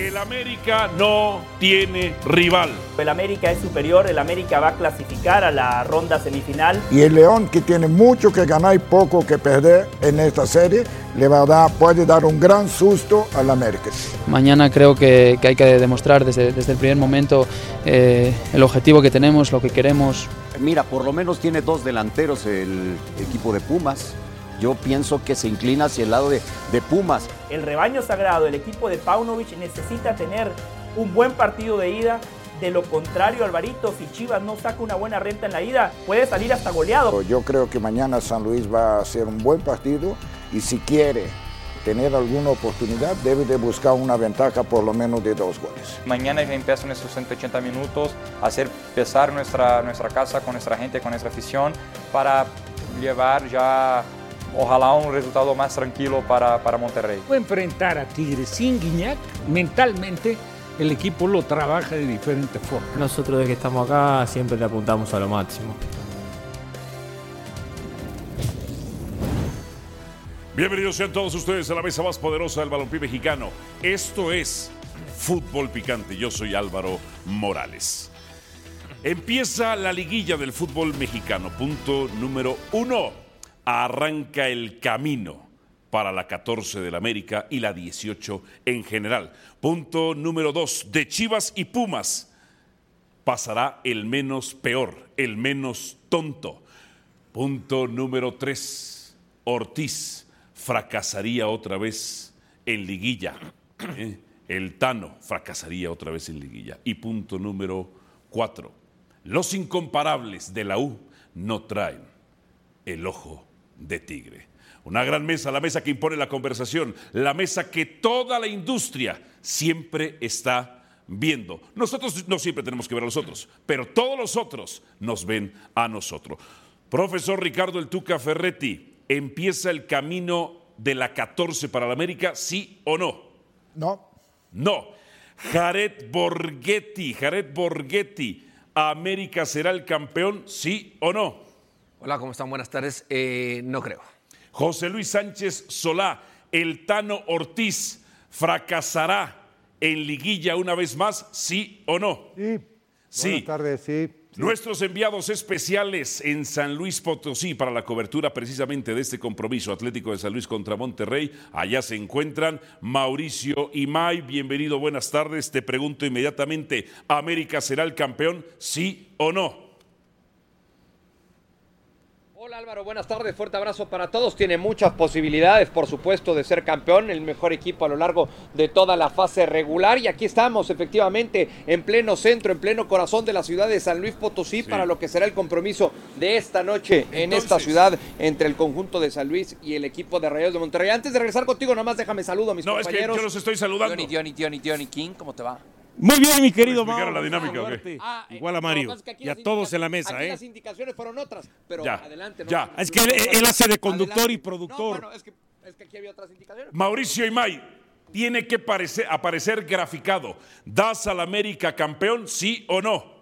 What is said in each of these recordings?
El América no tiene rival. El América es superior, el América va a clasificar a la ronda semifinal. Y el León, que tiene mucho que ganar y poco que perder en esta serie, le va a dar, puede dar un gran susto al América. Mañana creo que, que hay que demostrar desde, desde el primer momento eh, el objetivo que tenemos, lo que queremos. Mira, por lo menos tiene dos delanteros el equipo de Pumas. Yo pienso que se inclina hacia el lado de, de Pumas. El rebaño sagrado, el equipo de Paunovic necesita tener un buen partido de ida. De lo contrario, Alvarito, si Chivas no saca una buena renta en la ida, puede salir hasta goleado. Yo creo que mañana San Luis va a hacer un buen partido y si quiere tener alguna oportunidad, debe de buscar una ventaja por lo menos de dos goles. Mañana empiezan esos 180 minutos, hacer pesar nuestra, nuestra casa con nuestra gente, con nuestra afición, para llevar ya ojalá un resultado más tranquilo para, para Monterrey. Enfrentar a Tigres sin Guiñac, mentalmente el equipo lo trabaja de diferente forma. Nosotros desde que estamos acá siempre le apuntamos a lo máximo. Bienvenidos sean todos ustedes a la mesa más poderosa del balompié mexicano. Esto es Fútbol Picante. Yo soy Álvaro Morales. Empieza la liguilla del fútbol mexicano. Punto número uno. Arranca el camino para la 14 del América y la 18 en general. Punto número dos. De Chivas y Pumas pasará el menos peor, el menos tonto. Punto número tres. Ortiz fracasaría otra vez en liguilla. ¿eh? El Tano fracasaría otra vez en liguilla. Y punto número cuatro. Los incomparables de la U no traen el ojo de tigre. Una gran mesa, la mesa que impone la conversación, la mesa que toda la industria siempre está viendo. Nosotros no siempre tenemos que ver a los otros, pero todos los otros nos ven a nosotros. Profesor Ricardo El Tuca Ferretti, ¿empieza el camino de la 14 para la América, sí o no? No. No. Jared Borghetti, Jared Borghetti, ¿América será el campeón, sí o no? Hola, ¿cómo están? Buenas tardes. Eh, no creo. José Luis Sánchez Solá, el Tano Ortiz, ¿fracasará en liguilla una vez más, sí o no? Sí. Sí. Buenas tardes, sí. Nuestros enviados especiales en San Luis Potosí para la cobertura precisamente de este compromiso Atlético de San Luis contra Monterrey. Allá se encuentran Mauricio Imay. Bienvenido, buenas tardes. Te pregunto inmediatamente, ¿América será el campeón? ¿Sí o no? Álvaro, buenas tardes, fuerte abrazo para todos. Tiene muchas posibilidades, por supuesto, de ser campeón, el mejor equipo a lo largo de toda la fase regular. Y aquí estamos, efectivamente, en pleno centro, en pleno corazón de la ciudad de San Luis Potosí, para lo que será el compromiso de esta noche en esta ciudad entre el conjunto de San Luis y el equipo de Rayos de Monterrey. Antes de regresar contigo, nomás déjame saludo a mis No, es que compañeros. yo los estoy saludando. Diony, Diony, Diony, Diony King, ¿cómo te va? Muy bien, mi querido ¿Me explicaron Mau. la dinámica o qué? Suerte. Ah, eh, Igual a lo que Mario. es que Y a todos en la mesa, aquí ¿eh? las indicaciones fueron otras, pero Ya, adelante. no- ya. no- Es que él- hace de conductor adelante. y productor. No, bueno, es que, es que aquí había otras indicaciones. Mauricio Imay, tiene que parecer- aparecer graficado. ¿Das al América campeón, sí o no?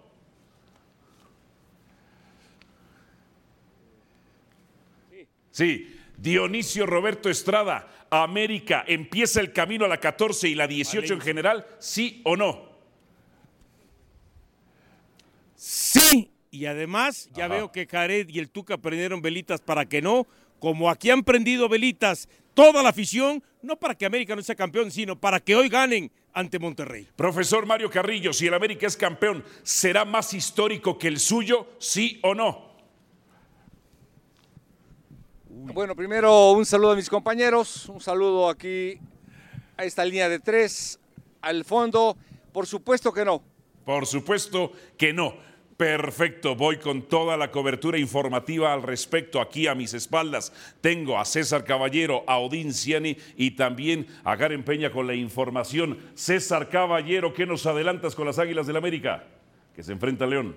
Sí. Dionisio Roberto Estrada, América empieza el camino a la 14 y la 18 en general, sí o no? Sí, y además ya Ajá. veo que Jared y el Tuca prendieron velitas para que no, como aquí han prendido velitas toda la afición, no para que América no sea campeón, sino para que hoy ganen ante Monterrey. Profesor Mario Carrillo, si el América es campeón, ¿será más histórico que el suyo, sí o no? Bueno, primero un saludo a mis compañeros, un saludo aquí a esta línea de tres, al fondo. Por supuesto que no. Por supuesto que no. Perfecto, voy con toda la cobertura informativa al respecto. Aquí a mis espaldas tengo a César Caballero, a Odín Ciani y también a Karen Peña con la información. César Caballero, ¿qué nos adelantas con las Águilas del América? Que se enfrenta a León.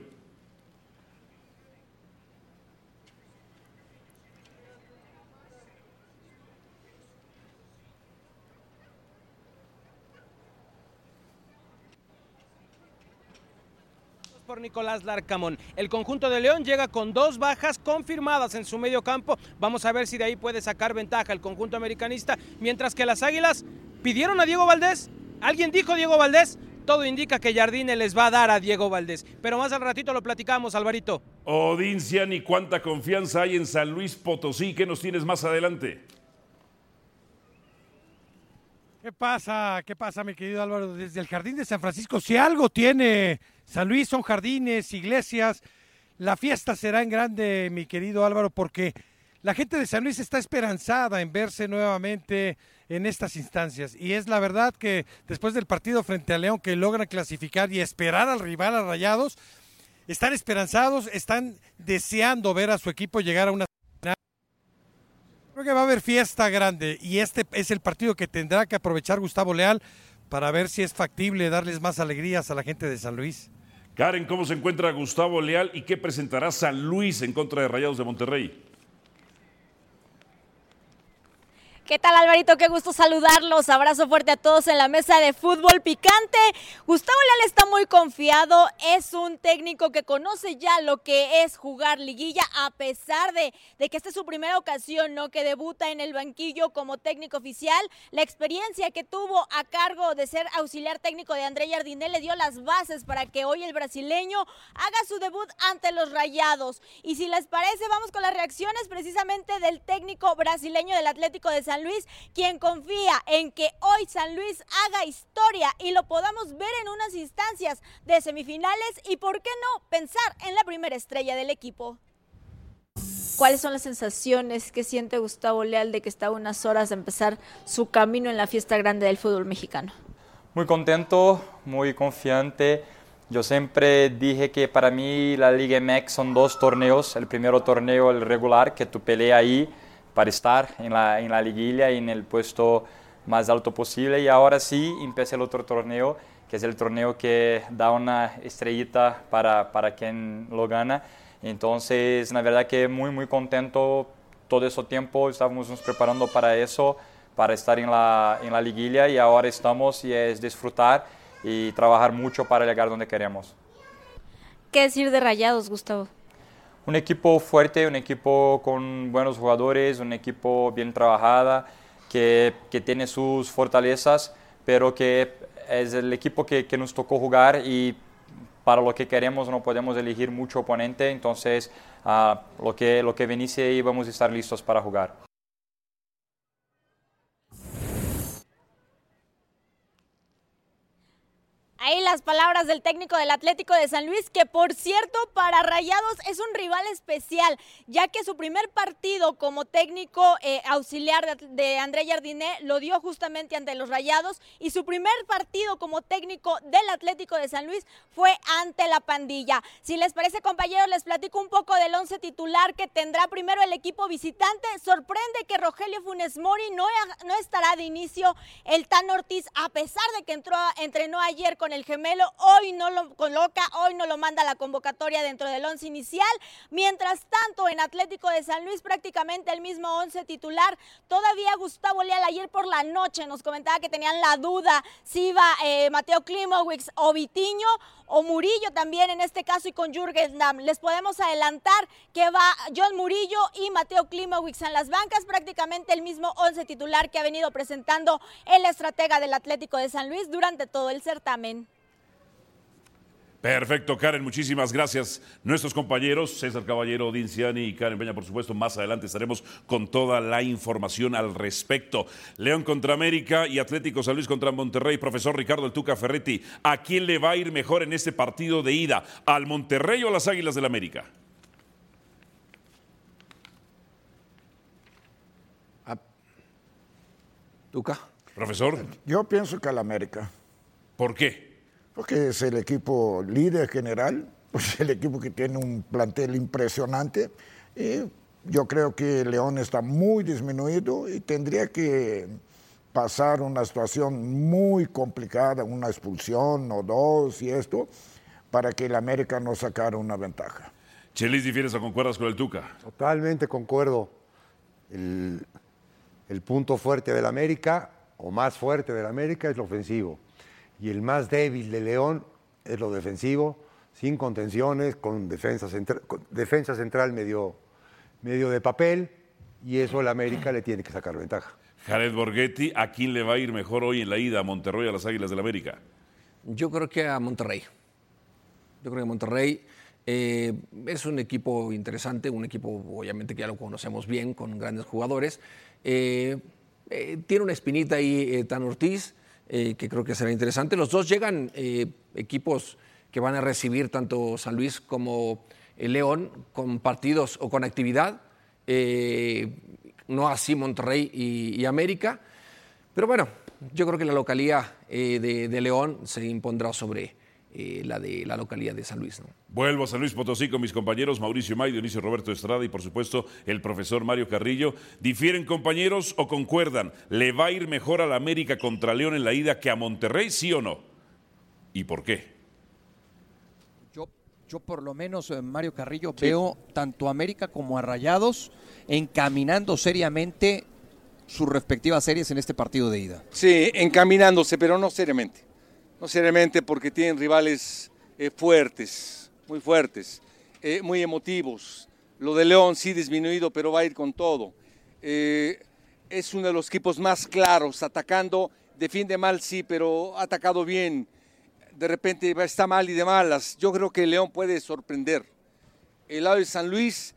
Nicolás Larcamón. El conjunto de León llega con dos bajas confirmadas en su medio campo. Vamos a ver si de ahí puede sacar ventaja el conjunto americanista. Mientras que las Águilas pidieron a Diego Valdés. ¿Alguien dijo Diego Valdés? Todo indica que Jardine les va a dar a Diego Valdés. Pero más al ratito lo platicamos, Alvarito. Odincian, ¿y cuánta confianza hay en San Luis Potosí? ¿Qué nos tienes más adelante? ¿Qué pasa? ¿Qué pasa, mi querido Álvaro? Desde el Jardín de San Francisco, si algo tiene San Luis, son jardines, iglesias. La fiesta será en grande, mi querido Álvaro, porque la gente de San Luis está esperanzada en verse nuevamente en estas instancias. Y es la verdad que después del partido frente a León, que logran clasificar y esperar al rival a Rayados, están esperanzados, están deseando ver a su equipo llegar a una Creo que va a haber fiesta grande y este es el partido que tendrá que aprovechar Gustavo Leal para ver si es factible darles más alegrías a la gente de San Luis. Karen, ¿cómo se encuentra Gustavo Leal y qué presentará San Luis en contra de Rayados de Monterrey? ¿Qué tal Alvarito? Qué gusto saludarlos. Abrazo fuerte a todos en la mesa de fútbol picante. Gustavo Leal está muy confiado. Es un técnico que conoce ya lo que es jugar liguilla a pesar de, de que esta es su primera ocasión, ¿no? Que debuta en el banquillo como técnico oficial. La experiencia que tuvo a cargo de ser auxiliar técnico de André Jardiné le dio las bases para que hoy el brasileño haga su debut ante los Rayados. Y si les parece, vamos con las reacciones precisamente del técnico brasileño del Atlético de San Luis, quien confía en que hoy San Luis haga historia y lo podamos ver en unas instancias de semifinales y, ¿por qué no?, pensar en la primera estrella del equipo. ¿Cuáles son las sensaciones que siente Gustavo Leal de que está a unas horas de empezar su camino en la fiesta grande del fútbol mexicano? Muy contento, muy confiante. Yo siempre dije que para mí la Liga MX son dos torneos. El primero torneo, el regular, que tú peleas ahí para estar en la, en la liguilla y en el puesto más alto posible. Y ahora sí empieza el otro torneo, que es el torneo que da una estrellita para, para quien lo gana. Entonces, la verdad que muy, muy contento todo ese tiempo, estábamos nos preparando para eso, para estar en la, en la liguilla y ahora estamos y es disfrutar y trabajar mucho para llegar donde queremos. ¿Qué decir de Rayados, Gustavo? Un equipo fuerte, un equipo con buenos jugadores, un equipo bien trabajada, que, que tiene sus fortalezas, pero que es el equipo que, que, nos tocó jugar y para lo que queremos no podemos elegir mucho oponente, entonces uh, lo, que, lo que venice ahí vamos a estar listos para jugar. Ahí las palabras del técnico del Atlético de San Luis, que por cierto para Rayados es un rival especial, ya que su primer partido como técnico eh, auxiliar de, de, André Jardiné lo dio justamente ante los Rayados y su primer partido como técnico del Atlético de San Luis fue ante la pandilla. Si les parece compañeros, les platico un poco del once titular que tendrá primero el equipo visitante. Sorprende que Rogelio Funes Mori no, no estará de inicio el Tan Ortiz, a pesar de que entró, entrenó ayer con el gemelo, hoy no lo coloca, hoy no lo manda a la convocatoria dentro del once inicial. Mientras tanto, en Atlético de San Luis prácticamente el mismo once titular. Todavía Gustavo Leal ayer por la noche nos comentaba que tenían la duda si iba eh, Mateo Klimowicz o Vitiño o Murillo también en este caso y con Jürgen Damm. Les podemos adelantar que va John Murillo y Mateo Klimowicz en las bancas, prácticamente el mismo once titular que ha venido presentando el estratega del Atlético de San Luis durante todo el certamen. Perfecto, Karen, muchísimas gracias. Nuestros compañeros, César Caballero, Dinciani y Karen Peña, por supuesto, más adelante estaremos con toda la información al respecto. León contra América y Atlético San Luis contra Monterrey. Profesor Ricardo El Tuca Ferretti, ¿a quién le va a ir mejor en este partido de ida? ¿Al Monterrey o a las Águilas del América? Tuca. Profesor. Yo pienso que al América. ¿Por qué? Porque es el equipo líder general, es el equipo que tiene un plantel impresionante. Y yo creo que León está muy disminuido y tendría que pasar una situación muy complicada, una expulsión o dos y esto, para que el América no sacara una ventaja. Chelis, ¿difieres o concuerdas con el Tuca? Totalmente concuerdo. El, el punto fuerte del América, o más fuerte del América, es lo ofensivo y el más débil de León es lo defensivo. sin contenciones, con defensa, centra- con defensa central medio, medio de papel, y eso el América le tiene que sacar ventaja. Jared Borghetti, ¿a quién le va a ir mejor hoy en la ida a Monterrey a las Águilas del América? Yo creo que a Monterrey. Yo creo que Monterrey eh, es un equipo interesante, un equipo obviamente que ya lo conocemos bien, con grandes jugadores. Eh, eh, tiene una espinita ahí eh, Tan Ortiz, eh, que creo que será interesante. Los dos llegan eh, equipos que van a recibir tanto San Luis como eh, León con partidos o con actividad. no así Monterrey y, América. Pero bueno, yo creo que la localía de León se impondrá sobre eh, la de la localía de San Luis. ¿no? Vuelvo a San Luis Potosí con mis compañeros Mauricio May, Dionisio Roberto Estrada y por supuesto el profesor Mario Carrillo. ¿Difieren compañeros o concuerdan? ¿Le va a ir mejor a la América contra León en la ida que a Monterrey, sí o no? ¿Y por qué? Yo, yo por lo menos, eh, Mario Carrillo, veo tanto a América como a Rayados encaminando seriamente sus respectivas series en este partido de ida. Sí, encaminándose, pero no seriamente. No seriamente porque tienen rivales eh, fuertes, muy fuertes, eh, muy emotivos. Lo de León sí disminuido, pero va a ir con todo. Eh, es uno de los equipos más claros, atacando, defiende mal, sí, pero ha atacado bien. De repente está mal y de malas. Yo creo que León puede sorprender. El lado de San Luis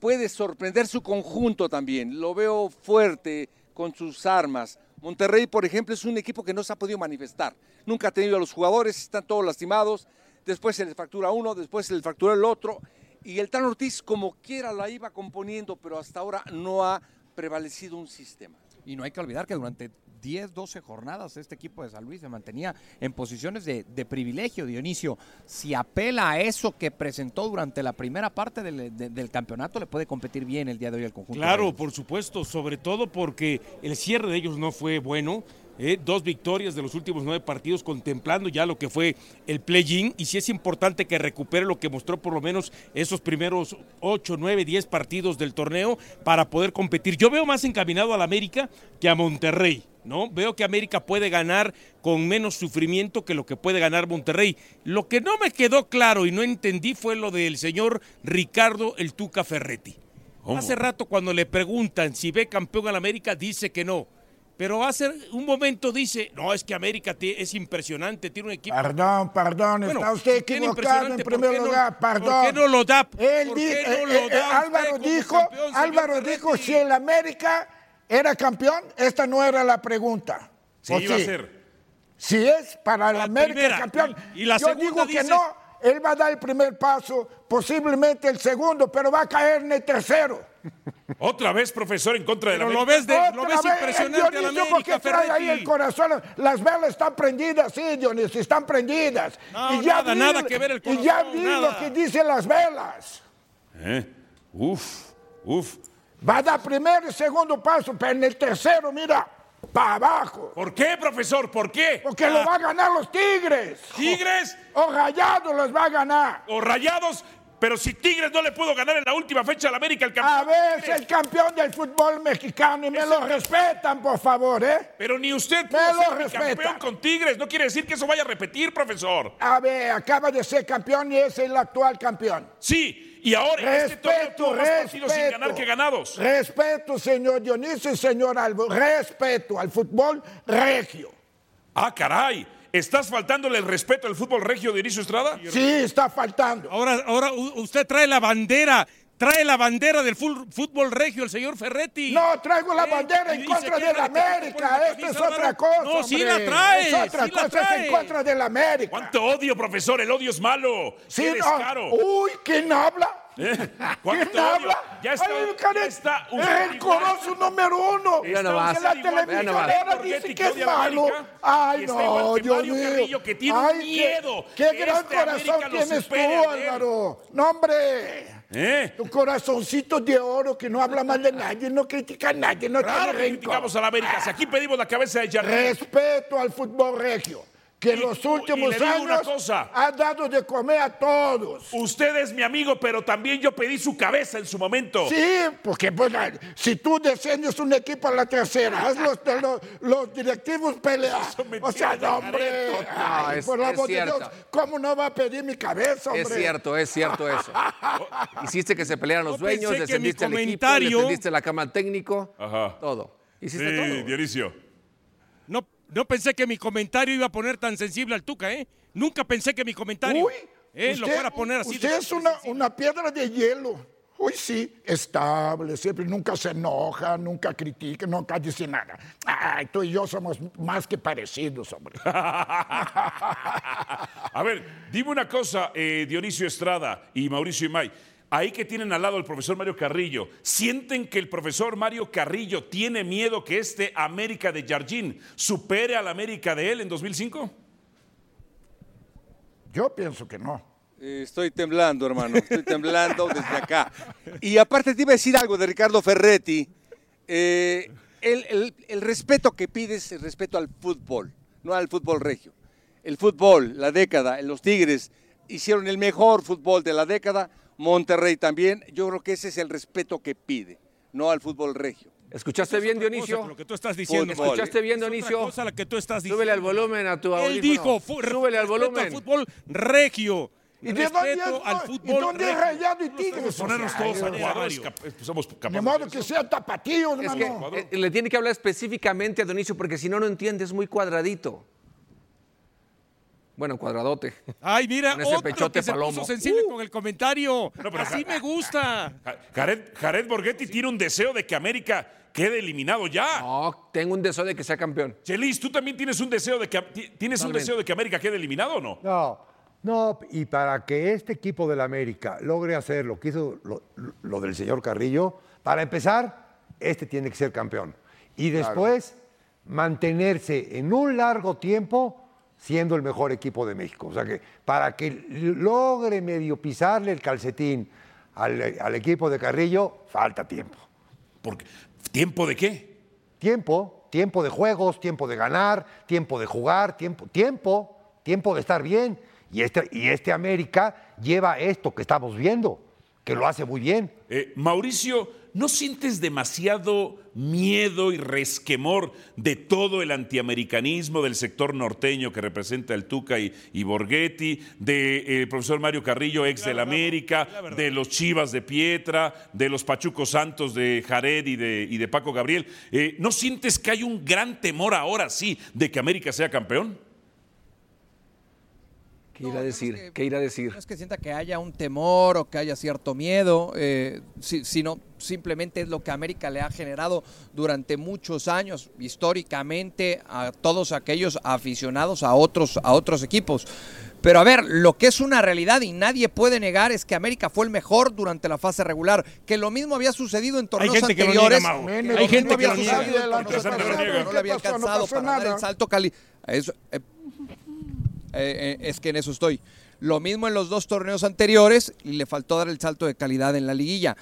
puede sorprender su conjunto también. Lo veo fuerte con sus armas. Monterrey, por ejemplo, es un equipo que no se ha podido manifestar. Nunca ha tenido a los jugadores, están todos lastimados. Después se les fractura uno, después se les fractura el otro. Y el Tan Ortiz, como quiera, la iba componiendo, pero hasta ahora no ha prevalecido un sistema. Y no hay que olvidar que durante 10, 12 jornadas este equipo de San Luis se mantenía en posiciones de, de privilegio, Dionisio. Si apela a eso que presentó durante la primera parte del, de- del campeonato, le puede competir bien el día de hoy al conjunto. Claro, por supuesto, sobre todo porque el cierre de ellos no fue bueno. ¿Eh? Dos victorias de los últimos nueve partidos contemplando ya lo que fue el play-in y sí es importante que recupere lo que mostró por lo menos esos primeros ocho, nueve, diez partidos del torneo para poder competir. Yo veo más encaminado al América que a Monterrey. ¿No? Veo que América puede ganar con menos sufrimiento que lo que puede ganar Monterrey. Lo que no me quedó claro y no entendí fue lo del señor Ricardo El Tuca Ferretti. Hace rato cuando le preguntan si ve campeón al América, dice que no. Pero hace un momento dice, no, es que América es impresionante, tiene un equipo... Perdón, perdón, Bueno, está usted equivocado en impresionante, ¿por primer no- lugar, perdón. ¿Por qué no lo da? Él ¿Por di- qué no eh, lo eh, da Álvaro dijo, campeón, Álvaro dijo, si el América era campeón, esta no era la pregunta. Sí, ¿O iba a ser. Si es para el América primera, campeón. y- y la Yo segunda digo que no, él va a dar el primer paso, posiblemente el segundo, pero va a caer en el tercero. Otra vez, profesor, en contra de la Pero lo América. ves, de- lo ves vez, impresionante el a la Dionisio, ¿por qué América, trae ahí el corazón? Las velas están prendidas, sí, Dionisio, están prendidas. No, nada, nada que ver el Y ya corazón, vi nada. lo que dicen las velas. ¿Eh? Uf, uf. Va a dar primero y segundo paso, pero en el tercero, mira, para abajo. ¿Por qué, profesor? ¿Por qué? Porque lo va a ganar los Tigres. ¿Tigres? O Rayados los va a ganar. ¿O Rayados? Pero si Tigres no le pudo ganar en la última fecha al América, el campeón. A ver, es el campeón del fútbol mexicano y me lo respetan, por favor, ¿eh? Pero ni usted Me pudo lo ser campeón con Tigres. No quiere decir que eso vaya a repetir, profesor. A ver, acaba de ser campeón y es el actual campeón. Sí, y ahora este torneo Respeto, más sin respeto. ganar que ganados. Respeto, señor Dionisio y señor Albo. Respeto al fútbol regio. Ah, caray. ¿Estás faltándole el respeto al fútbol regio de Inicio Estrada? Sí, está faltando. Ahora, ahora usted trae la bandera, trae la bandera del fútbol regio, el señor Ferretti. No, traigo la Eh, bandera en contra de la América. Esto es otra cosa. No, sí la trae, Es otra cosa, es trae. en contra de la América. ¿Cuánto odio, profesor? El odio es malo. Sí, ¡Qué no. Uy, ¿quién habla? ¿Eh? ¿Quién habla? Ya está, Ay, ya está el corozo número uno. Nomás. usted En la Borghetti, dice que es malo. Ay, no, Dios mío. Carrillo, que tiene Ay, qué- miedo Qué, que gran este corazón tienes tú, supere. Álvaro. No, hombre. ¿Eh? Tu corazoncito de oro que no habla mal de nadie, no critica a nadie, no Claro tiene criticamos a la América. Si aquí pedimos la cabeza de Jardín. Respeto al fútbol regio. Que en los últimos años cosa. ha dado de comer a todos. Usted es mi amigo, pero también yo pedí su cabeza en su momento. Sí, porque la- si tú descendes un equipo a la tercera, haz los, los, los directivos pelear. O sea, no, hombre, ay, es- por el es amor de cierto. Dios, ¿cómo no va a pedir mi cabeza, hombre? Es cierto, es cierto eso. Hiciste que se pelearan los Yo dueños, mi descendiste al equipo, comentario- tendiste la cama al técnico, Ajá. todo. Hiciste Sí, todo. Dionisio. No, pensé que mi comentario iba a poner tan sensible al Tuca, ¿eh? Nunca pensé que mi comentario Uy, eh, lo fuera a poner así. Usted es una, una piedra de hielo. Uy, sí, estable, siempre, nunca se enoja, nunca critica, nunca dice nada. Ay, tú y yo somos más que parecidos, hombre. A ver, dime una cosa, eh, Dionisio Estrada y Mauricio Imay. Ahí que tienen al lado al profesor Mario Carrillo, ¿sienten que el profesor Mario Carrillo tiene miedo que este América de Jardín supere al América de él en 2005? Yo pienso que no. Eh, Estoy temblando, hermano. Estoy temblando desde acá. Y aparte te iba a decir algo de Ricardo Ferretti. Eh, el, el- el respeto que pides, el respeto al fútbol, no al fútbol regio. El fútbol, la década, los Tigres hicieron el mejor fútbol de la década. Monterrey también. Yo creo que ese es el respeto que pide, no al fútbol regio. ¿Escuchaste bien, Dionisio? Lo que tú estás diciendo. Fútbol. ¿Escuchaste bien, Es Dionisio? cosa la que tú estás diciendo. Súbele al volumen a tu Él audífono. dijo, fu- Súbele al respeto volumen. fútbol regio. ¿Y de dónde respeto es, al fútbol ¿Y dónde es regio. Rayado y Tigres? Ponernos todos cap- eh, somos De capaces modo de que eso. sea tapatío, Es hermano. que eh, le tiene que hablar específicamente a Dionisio porque si no, no entiende, es muy cuadradito. Bueno, cuadradote. Ay, mira, Con ese otro pechote que se palomo. puso sensible con el comentario. pero Así ja- me gusta. Ja- Jared, Jared Borghetti tiene un deseo de que América quede eliminado ya. No, tengo un deseo de que sea campeón. Chelis, ¿tú también tienes un deseo de que ti- tienes un deseo de que América quede eliminado o no? No, no, y para que este equipo del América logre hacer lo que hizo lo, lo del señor Carrillo, para empezar, este tiene que ser campeón. Y después, mantenerse en un largo tiempo siendo el mejor equipo de México. O sea que para que logre medio pisarle el calcetín al, al equipo de Carrillo, falta tiempo. Porque, ¿Tiempo de qué? Tiempo, tiempo de juegos, tiempo de ganar, tiempo de jugar, tiempo, tiempo, tiempo de estar bien. Y este, y este América lleva esto que estamos viendo, que lo hace muy bien. Eh, Mauricio, ¿no sientes demasiado miedo y resquemor de todo el antiamericanismo del sector norteño que representa el Tuca y, y Borghetti, del profesor Mario Carrillo, ex del América, de los Chivas de Pietra, de los Pachucos Santos de Jared y de, y de Paco Gabriel? Eh, ¿No sientes que hay un gran temor ahora sí de que América sea campeón? ¿Qué irá a decir? ¿Qué irá a decir? No es que sienta que haya un temor o que haya cierto miedo, eh, si- sino simplemente es lo que América le ha generado durante muchos años, históricamente, a todos aquellos aficionados a otros, a otros equipos. Pero a ver, lo que es una realidad y nadie puede negar es que América fue el mejor durante la fase regular, que lo mismo había sucedido en torneos gente que lo niega, anteriores. Mau. que Hay lo mismo gente que lo niega. no le había alcanzado para dar el salto cali. Eso, eh, eh, eh, es que en eso estoy. Lo mismo en los dos torneos anteriores y le faltó dar el salto de calidad en la liguilla.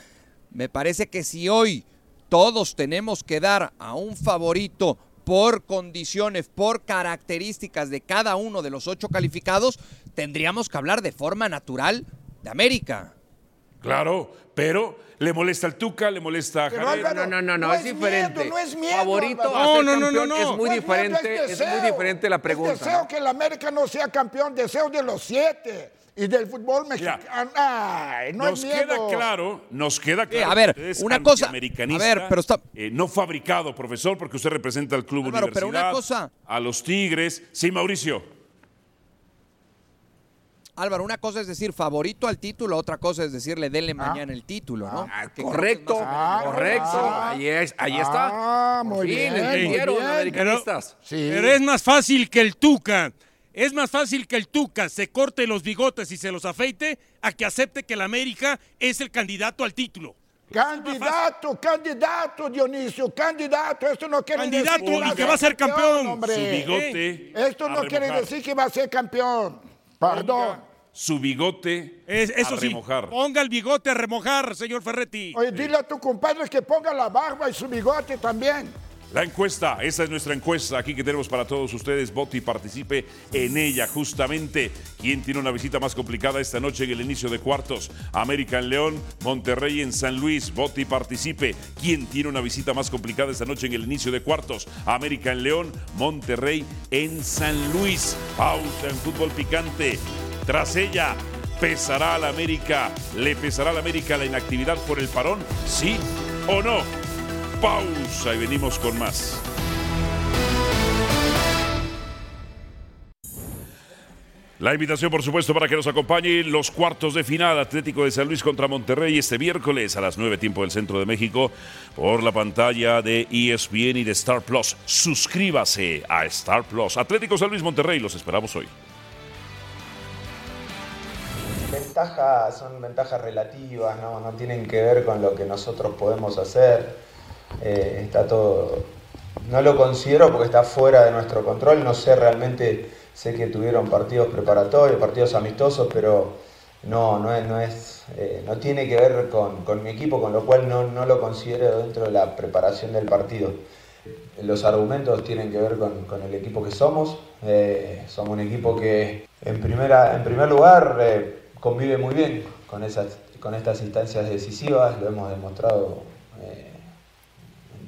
Me parece que si hoy todos tenemos que dar a un favorito por condiciones, por características de cada uno de los ocho calificados, tendríamos que hablar de forma natural de América. Claro, pero le molesta al Tuca, le molesta a. Álvaro, No, no, no, no, No es es diferente. miedo, no es miedo, Favorito No, ser no, no, campeón no, es muy No es miedo, diferente, es, muy diferente la Es pregunta. deseo ¿no? que el América no sea campeón, deseo de los siete y del fútbol mexicano. Ay, no nos es miedo. queda claro, nos queda claro. Eh, a ver, que usted es una cosa- a ver, pero está- eh, no fabricado, profesor, porque usted representa al club Álvaro, universidad, pero una cosa- a los Tigres. Sí, Mauricio. Álvaro, una cosa es decir favorito al título, otra cosa es decirle denle mañana el título, ¿no? Que que es Correcto, correcto. Ah. ahí, es, ahí está. Ah, muy fin, bien, muy bien. americanistas. Sí. Pero es más fácil que el Tuca. Es más fácil que el Tuca se corte los bigotes y se los afeite a que acepte que el América es el candidato al título. Candidato, candidato, Dionisio, candidato. Esto no quiere Candidato decir y que va a ser campeón. hombre. Su bigote. Esto no quiere decir que va a ser campeón. Perdón. Su bigote Es- eso a sí, remojar. ponga el bigote a remojar, señor Ferretti. Oye, dile a tu compadre que ponga la barba y su bigote también. La encuesta, esa es nuestra encuesta aquí que tenemos para todos ustedes. Vote y participe en ella justamente. ¿Quién tiene una visita más complicada esta noche en el inicio de cuartos? América en León, Monterrey en San Luis. Vote y participe. ¿Quién tiene una visita más complicada esta noche en el inicio de cuartos? América en León, Monterrey en San Luis. Pausa en fútbol picante. Tras ella, ¿pesará a la América? ¿Le pesará a la América la inactividad por el parón? ¿Sí o no? Pausa y venimos con más. La invitación, por supuesto, para que nos acompañe los cuartos de final Atlético de San Luis contra Monterrey este miércoles a las 9 tiempo del Centro de México por la pantalla de ESPN y de Star Plus. Suscríbase a Star Plus. Atlético San Luis Monterrey, los esperamos hoy. Son ventajas relativas, ¿no? no tienen que ver con lo que nosotros podemos hacer. Eh, está todo, no lo considero porque está fuera de nuestro control, no sé realmente, sé que tuvieron partidos preparatorios, partidos amistosos, pero no, no, no, es, eh, no tiene que ver con, con, mi equipo, con lo cual no, no, lo considero dentro de la preparación del partido. Los argumentos tienen que ver con, con el equipo que somos, eh, somos un equipo que en, primera, en primer lugar convive muy bien con, esas, con estas instancias decisivas, lo hemos demostrado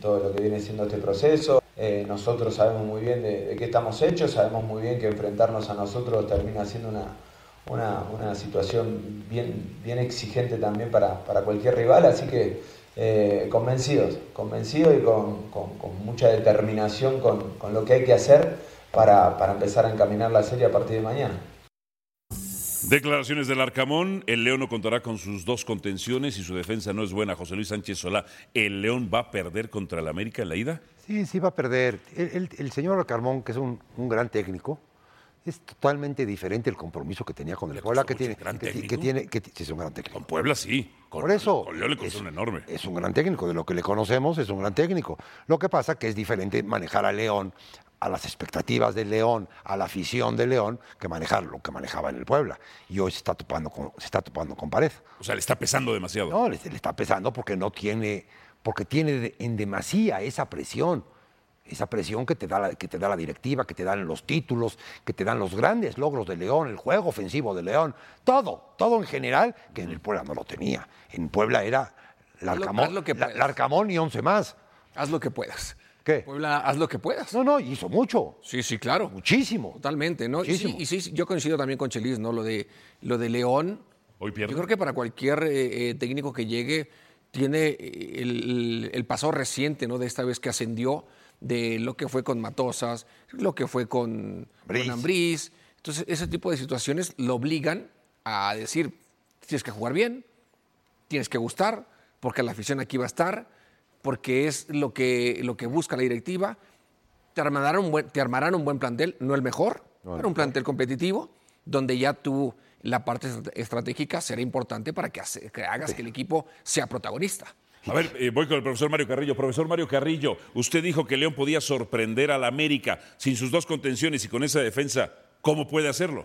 todo lo que viene siendo este proceso. Eh, nosotros sabemos muy bien de, qué estamos hechos, sabemos muy bien que enfrentarnos a nosotros termina siendo una, una, situación bien, bien exigente también para, para cualquier rival, así que eh, convencidos, convencidos y con, con, mucha determinación con, con, lo que hay que hacer para, para empezar a encaminar la serie a partir de mañana. Declaraciones del Arcamón. El León no contará con sus dos contenciones y su defensa no es buena. José Luis Sánchez Solá. ¿El León va a perder contra el América en la ida? Sí, sí va a perder. El, señor Arcamón, que es un, gran técnico, es totalmente diferente el compromiso que tenía con el Puebla, que tiene, que, tiene, que, es un gran técnico. Con Puebla sí. Por eso. Con León le costó un enorme. Es un gran técnico, de lo que le conocemos es un gran técnico. Lo que pasa que es diferente manejar a León a las expectativas del León, a la afición del León, que manejar lo que manejaba en el Puebla. Y hoy se está topando con, se está topando con pared. O sea, le está pesando demasiado. No, le, está pesando porque no tiene, porque tiene en demasía esa presión. Esa presión que te, da la, que te da la directiva, que te dan los títulos, que te dan los grandes logros de León, el juego ofensivo de León, todo, todo en general, que en el Puebla no lo tenía. En Puebla era Larcamón, Larcamón y once más. Haz lo que puedas. ¿Qué? Puebla, haz lo que puedas. No, no, hizo mucho. Sí, sí, claro. Muchísimo. Totalmente, ¿no? Y sí, y sí, yo coincido también con Chelis, ¿no? Lo de, lo de León. Hoy pierde. Yo creo que para cualquier eh, eh, técnico que llegue, tiene eh, el, el, paso reciente, ¿no? De esta vez que ascendió, de lo que fue con Matosas, lo que fue con, con Ambriz. Entonces, ese tipo de situaciones lo obligan a decir, tienes que jugar bien, tienes que gustar, porque la afición aquí va a estar porque es lo que, lo que busca la directiva. Te armarán, un buen, te armarán un buen plantel, no el mejor, pero un plantel competitivo, donde ya tú la parte estratégica será importante para que, hagas que el equipo sea protagonista. A ver, eh, voy con el profesor Mario Carrillo. Profesor Mario Carrillo, usted dijo que León podía sorprender a la América sin sus dos contenciones y con esa defensa. ¿Cómo puede hacerlo?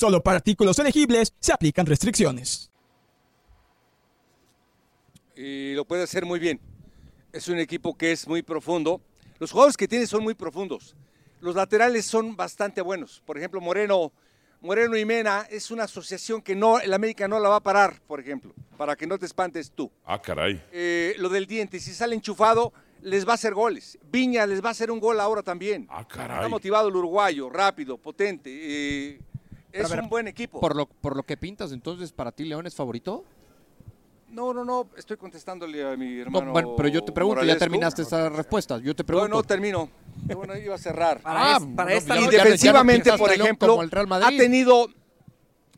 Solo para artículos elegibles se aplican restricciones. Y lo puede hacer muy bien. Es un equipo que es muy profundo. Los jugadores que tiene son muy profundos. Los laterales son bastante buenos. Por ejemplo, Moreno, Moreno y Mena es una asociación que no, el América no la va a parar, por ejemplo, para que no te espantes tú. Ah, caray. Eh, lo del diente, si sale enchufado, les va a hacer goles. Viña les va a hacer un gol ahora también. Ah, caray. Está motivado el uruguayo, rápido, potente. Eh, Es ver, un buen equipo. Por lo, por lo que pintas, entonces, ¿para ti León es favorito? No, no, no, estoy contestándole a mi hermano. No, bueno, pero yo te pregunto, ya terminaste esa respuesta. Yo te No, pregunto. no, termino. Yo, Bueno, iba a cerrar. Para es- para esta y no- defensivamente, por ejemplo, como el Real Madrid. ha tenido,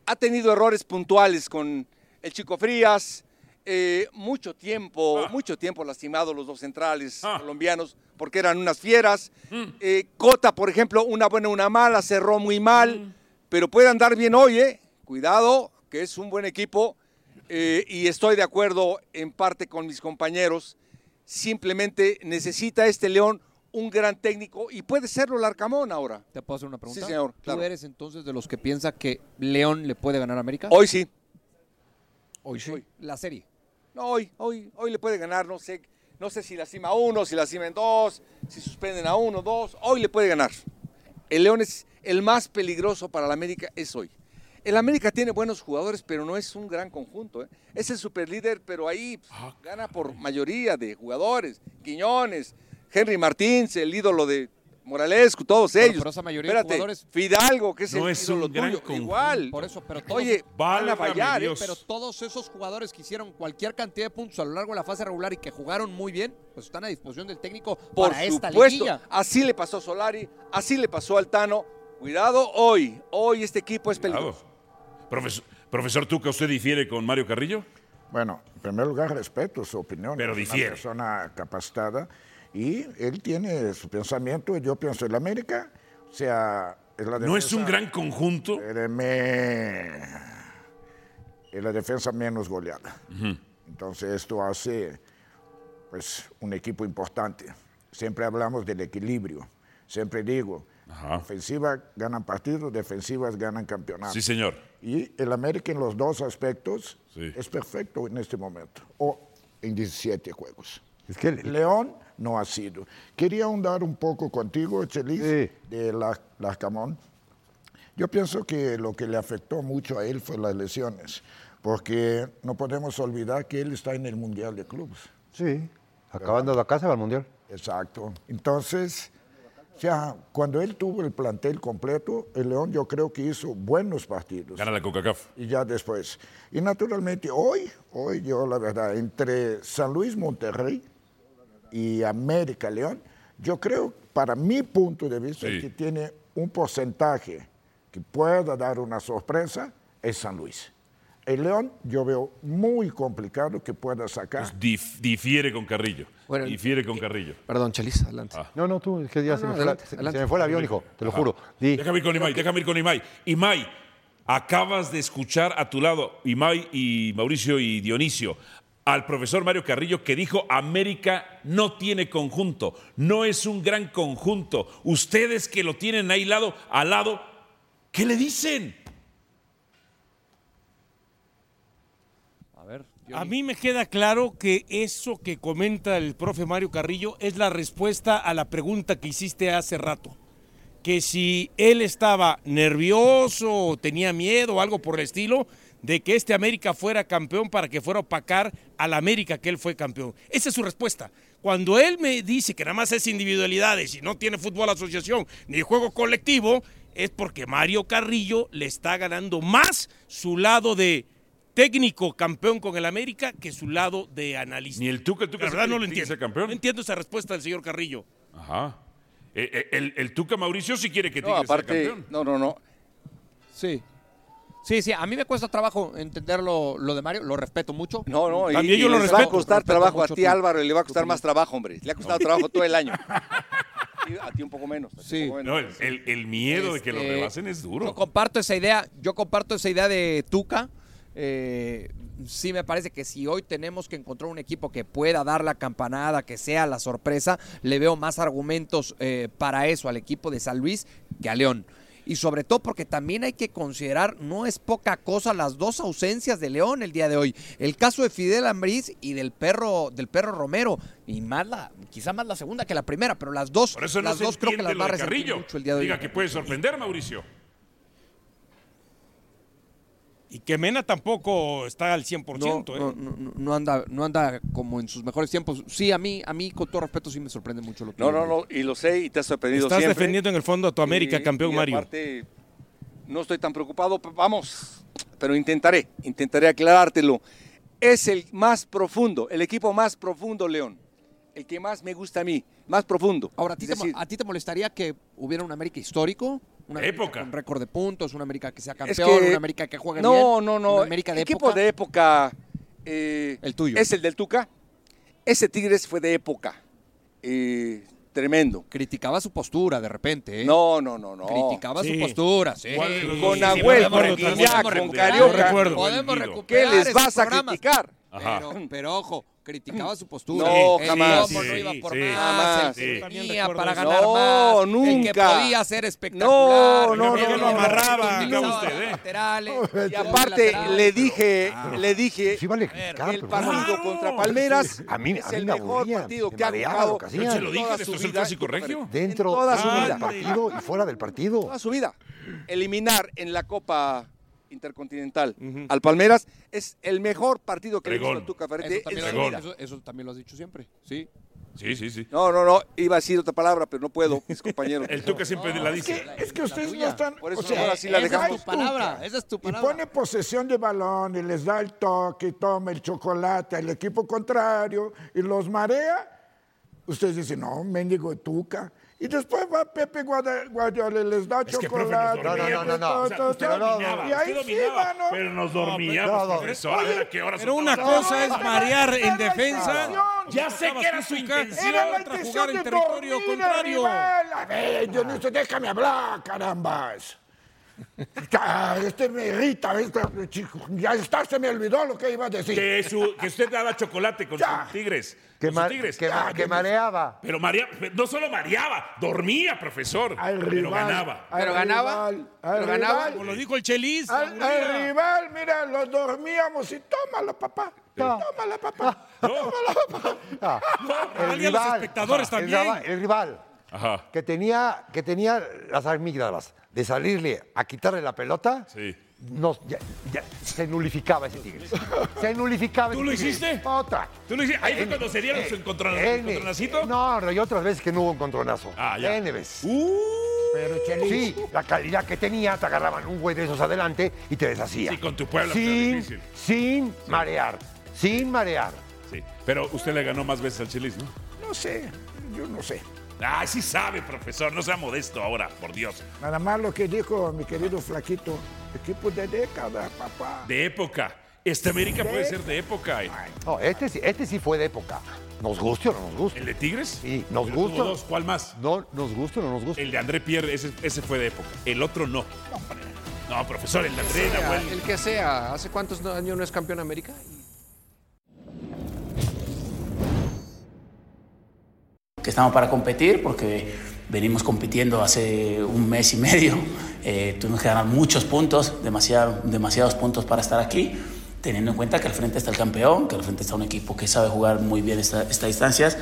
ha tenido errores puntuales con el Chico Frías. eh, mucho tiempo, mucho tiempo lastimado los dos centrales colombianos porque eran unas fieras. Eh, Cota, por ejemplo, una buena, una mala, cerró muy mal, pero puede andar bien hoy, ¿eh? Cuidado, que es un buen equipo eh, y estoy de acuerdo en parte con mis compañeros. Simplemente necesita este León un gran técnico y puede serlo el Arcamón ahora. ¿Te puedo hacer una pregunta? Sí, señor, ¿Tú claro. eres entonces de los que piensa que León le puede ganar a América? Hoy sí. Hoy sí. La serie. No, hoy, hoy, hoy le puede ganar, no sé, no sé si la cima a uno, si la cima en dos, si suspenden a uno, dos, hoy le puede ganar. El León es el más peligroso para la América, es hoy. El América tiene buenos jugadores, pero no es un gran conjunto. ¿eh? Es el superlíder, pero ahí Ah, gana por mayoría de jugadores. Quiñones, Henry Martins, el ídolo de Moralescu, todos ellos. pero esa mayoría de jugadores- Fidalgo, que es No el es un gran tuyo, conjunto. igual. Por eso, pero todos, Oye, van a fallar, ¿eh? Pero todos esos jugadores que hicieron cualquier cantidad de puntos a lo largo de la fase regular y que jugaron muy bien, pues están a disposición del técnico Por para esta supuesto, liguilla. así le pasó a Solari, así le pasó al Tano. Cuidado hoy, hoy este equipo es peligroso. Profesor, profesor Tuca, ¿usted difiere con Mario Carrillo? Bueno, en primer lugar, respeto su opinión. Pero es difiere. una persona capacitada y él tiene su pensamiento. Yo pienso en la América, o sea, es la ¿No es un defensa- gran conjunto? Espéreme. Es la defensa menos goleada. Entonces esto hace pues un equipo importante. Siempre hablamos del equilibrio. Siempre digo, ofensiva ganan partidos, defensivas ganan campeonatos. Sí, señor. Y el América en los dos aspectos Sí. es perfecto en este momento, o en 17 juegos. Es que León no ha sido. Quería ahondar un poco contigo, Chelis, de la, Larcamón. Yo pienso que lo que le afectó mucho a él fue las lesiones, porque no podemos olvidar que él está en el Mundial de Clubes. Sí, acabando la casa va al Mundial. Exacto. Entonces, o sea, cuando él tuvo el plantel completo, el León yo creo que hizo buenos partidos. Gana la CONCACAF. Y ya después. Y naturalmente hoy, hoy yo la verdad, entre San Luis Monterrey y América León, yo creo, para mi punto de vista, Sí. que tiene un porcentaje que pueda dar una sorpresa, es San Luis. El León yo veo muy complicado que pueda sacar. Dif- difiere con Carrillo. Bueno, difiere con Carrillo. Perdón, Chelis, adelante. No, no, tú, es que ya No, se, no, me fue la, adelante, se- adelante. se me fue el avión, hijo, te lo Ajá. juro. Di, Déjame ir con Imai, déjame ir con Imai. Imai, acabas de escuchar a tu lado, Imai y Mauricio y Dionisio, al profesor Mario Carrillo que dijo América no tiene conjunto, no es un gran conjunto. Ustedes que lo tienen ahí lado, al lado, ¿qué le dicen? A ver, A mí me queda claro que eso que comenta el profe Mario Carrillo es la respuesta a la pregunta que hiciste hace rato. Que si él estaba nervioso o tenía miedo o algo por el estilo de que este América fuera campeón para que fuera a opacar al América que él fue campeón. Esa es su respuesta. Cuando él me dice que nada más es individualidades y no tiene fútbol asociación ni juego colectivo, es porque Mario Carrillo le está ganando más su lado de técnico campeón con el América que su lado de analista. Ni el Tuca, el Tuca La verdad no lo que entiendo. ser campeón. No entiendo esa respuesta del señor Carrillo. Ajá. Eh, eh, el, el Tuca Mauricio sí quiere que No, Tigres sea aparte, campeón. no, no, no. Sí. Sí, sí, a mí me cuesta trabajo entender lo, lo de Mario, lo respeto mucho. No, no, y, También y yo lo les va a costar Respeto trabajo a ti, Álvaro, y le va a costar más trabajo, hombre. Le ha costado trabajo todo el año. Y a ti un poco menos. poco No, menos. el, el- el miedo de que lo Este, rebasen es duro. Yo comparto esa idea, yo comparto esa idea de Tuca. Eh, sí me parece que si hoy tenemos que encontrar un equipo que pueda dar la campanada, que sea la sorpresa, le veo más argumentos eh, para eso al equipo de San Luis que a León. Y sobre todo porque también hay que considerar, no es poca cosa, las dos ausencias de León el día de hoy. El caso de Fidel Ambriz y del perro, del perro Romero. Y más la, quizá más la segunda que la primera, pero las dos, Por eso no las dos creo que las va a mucho el día de hoy. Diga que puede sorprender, Mauricio. Y que Mena tampoco está al 100%. no, ¿eh? no, no, no- no anda, no anda como en sus mejores tiempos. Sí, a mí, a mí con todo respeto sí me sorprende mucho lo que No, no, no, y lo sé y te has sorprendido Estás siempre. defendiendo en el fondo a tu América, Y- campeón y Mario. aparte, no estoy tan preocupado, vamos, pero intentaré, intentaré aclarártelo. Es el más profundo, el equipo más profundo, León. El que más me gusta a mí, más profundo. Ahora, ¿a ti, te, decir, a ti te molestaría que hubiera un América histórico? Una América Época. Con récord de puntos, una América que sea es campeón, que- una América que juegue no, bien. No, no, Una América de equipo época. de época. eh, El tuyo. Es el del Tuca. Ese Tigres fue de época. eh, tremendo. Criticaba su postura de repente, ¿eh? No, no, no, no. Criticaba Sí. su postura, sí. Con podemos con Guiñac, podemos con recuperar. Carioca. Podemos recuperar ¿Qué les vas a criticar? Pero, pero ojo, criticaba su postura. No, El jamás. cómo no Sí, iba por sí, más, jamás. el que Sí. para ganar eso. más, No, el que nunca. podía ser No, espectacular, no, el no, no, no. amarraba, usted, ¿eh? laterales, Y aparte le dije, le dije Sí vale el partido claro. contra Palmeras A mí- es a mí el me mejor aburría, partido me que ha jugado en Se lo dije, toda esto su es el vida. clásico regio. Dentro toda sí, su vida. del partido y fuera del partido. Toda su vida. Eliminar en la Copa Intercontinental al Palmeras es el mejor partido que le visto a Tuca Ferretti Eso en también, lo, vida. eso, eso también lo has dicho siempre, sí. Sí, sí, sí. No, no, no, iba a decir otra palabra, pero no puedo, mis compañeros. El Tuca siempre la Es que, dice. es que ustedes no están. Por eso o sea, mejor así la esa dejamos. es tu palabra, esa es tu Y pone posesión de balón y les da el toque y toma el chocolate al equipo contrario y los marea. Ustedes dicen, no, mendigo Tuca. Y después va Pepe Guardiola y les da Es que, profe, nos chocolate. dormía, No, no, no, no, usted dominaba, Y ahí usted sí, mano. pero nos dormíamos, no. A ver a qué hora Pero una cosa es marear en defensa. Ya sé que era su intención. Era la intención jugar en de territorio contrario. A ver, Dionisio, déjame hablar, carambas. Este me irrita, este, chico. ya está, se me olvidó lo que iba a decir. Que, su- que usted daba chocolate con Ya. sus tigres. Que, con sus ma- tigres. que ma- Ya, que mareaba. Pero María, no solo mareaba, dormía, profesor. Al pero rival, ganaba. al Pero ganaba, rival, pero ganaba. rival. Como lo dijo el Chelis. Al, al rival, mira, los dormíamos y tómala, papá. Tómala, papá. Tómala, papá. Ah, valía a los espectadores el también. rival- El rival Ajá. que tenía, que tenía las amígdalas de salirle a quitarle la pelota, Sí. No, ya- ya se nulificaba ese tigre. Se nulificaba ¿Tú lo tigre. hiciste? Otra. ¿Tú lo hiciste? ¿Ahí fue cuando se dieron eh, su encontrona- N- encontronacito? No, no, y otras veces que no hubo encontronazo. Ah, ya. N veces. Uh, Pero, Chelis, Sí, la calidad que tenía, te agarraban un güey de esos adelante y te deshacía. Sí, con tu Puebla fue Sin, difícil. sin marear, sin marear. sí. Pero usted le ganó más veces al Chelis, ¿no? no sé, yo no sé. Ay, sí sabe, profesor. No sea modesto ahora, por Dios. Nada más lo que dijo mi querido Flaquito. Equipo de década, papá. De época. Este América puede ser de época. No, este, sí- este sí fue de época. Nos guste o no nos guste. ¿El de Tigres? Sí, nos Pero tuvo gusta. dos, ¿Cuál más? No, nos gusta o no nos gusta. El de André Pierre, ese, ese fue de época. El otro no. No, profesor, el de André Sea, Nahuel. el que sea, ¿hace cuántos años no es campeón América? que estamos para competir porque venimos compitiendo hace un mes y medio. Eh, tuvimos que ganar muchos puntos, demasiado, demasiados puntos para estar aquí, teniendo en cuenta que al frente está el campeón, que al frente está un equipo que sabe jugar muy bien esta- estas distancias,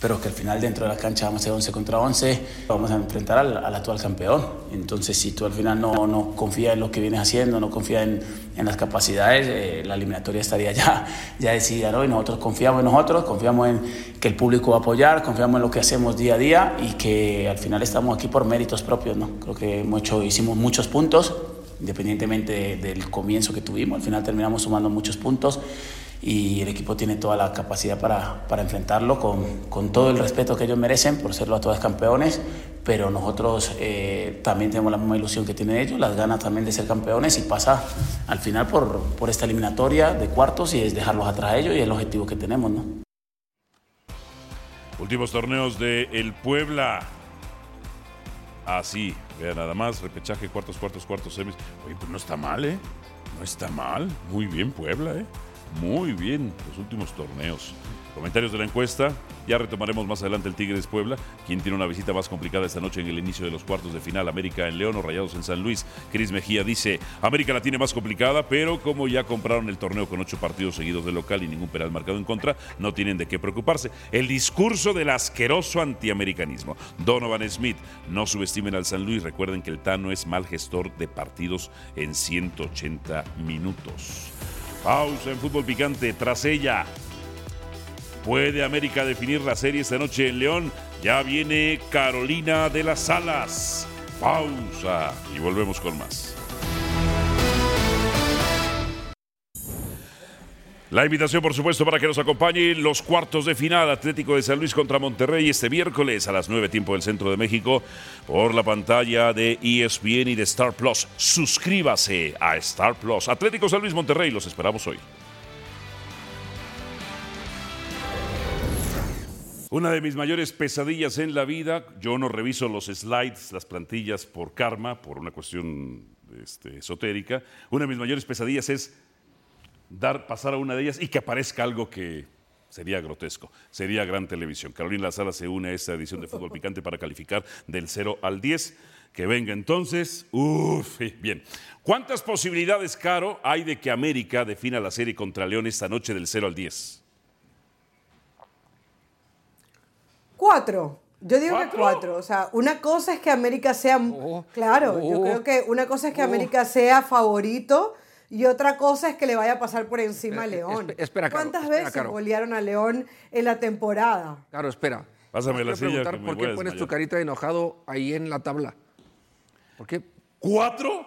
pero que al final dentro de la cancha vamos a ser 11 contra 11, vamos a enfrentar al, al actual campeón. Entonces, si tú al final no, no confías en lo que vienes haciendo, no confías en, en las capacidades, eh, la eliminatoria estaría ya, ya decidida, ¿no? Y nosotros confiamos en nosotros, confiamos en que el público va a apoyar, confiamos en lo que hacemos día a día y que al final estamos aquí por méritos propios, ¿no? Creo que hemos hecho, hicimos muchos puntos, independientemente de- del comienzo que tuvimos, al final terminamos sumando muchos puntos y el equipo tiene toda la capacidad para, para enfrentarlo con, con todo el respeto que ellos merecen por serlo a todos campeones, pero nosotros eh, también tenemos la misma ilusión que tienen ellos, las ganas también de ser campeones y pasa al final por, por esta eliminatoria de cuartos y es dejarlos atrás a ellos y es el objetivo que tenemos, ¿no? Últimos torneos de el Puebla. Así, vea nada más, repechaje, cuartos, cuartos, cuartos, semis. Oye, pues no está mal, ¿eh? No está mal. Muy bien Puebla, ¿eh? Muy bien los últimos torneos. Comentarios de la encuesta. Ya retomaremos más adelante el Tigres Puebla. Quien tiene una visita más complicada esta noche en el inicio de los cuartos de final? América en León o Rayados en San Luis. Cris Mejía dice: América la tiene más complicada, pero como ya compraron el torneo con ocho partidos seguidos de local y ningún penal marcado en contra, no tienen de qué preocuparse. El discurso del asqueroso antiamericanismo. Donovan Smith: No subestimen al San Luis. Recuerden que el Tano es mal gestor de partidos en 180 minutos. Pausa en fútbol picante. Tras ella, ¿puede América definir la serie esta noche en León? Ya viene Carolina de las Alas. Pausa y volvemos con más. La invitación, por supuesto, para que nos acompañen los cuartos de final Atlético de San Luis contra Monterrey este miércoles a las 9 tiempo del Centro de México por la pantalla de ESPN y de Star Plus. Suscríbase a Star Plus. Atlético San Luis Monterrey, los esperamos hoy. Una de mis mayores pesadillas en la vida, yo no reviso los slides, las plantillas por karma, por una cuestión este, esotérica. Una de mis mayores pesadillas es dar, pasar a una de ellas y que aparezca algo que sería grotesco, sería gran televisión. Carolina Lazara se une a esta edición de Fútbol Picante para calificar del 0 al 10. Que venga entonces. Uf, bien. ¿Cuántas posibilidades, Caro, hay de que América defina la serie contra León esta noche del 0 al 10? Cuatro. Yo digo que cuatro. O sea, una cosa es que América sea. claro, yo oh. creo que una cosa es que Oh. América sea favorito y otra cosa es que le vaya a pasar por encima a Eh, eh, León. espe- espera, Caro, ¿Cuántas espera, veces Caro. golearon a León en la temporada? Claro, espera. Pásame la silla, que me ¿Por qué pones tu carita de enojado ahí en la tabla? ¿Por qué? ¿Cuatro?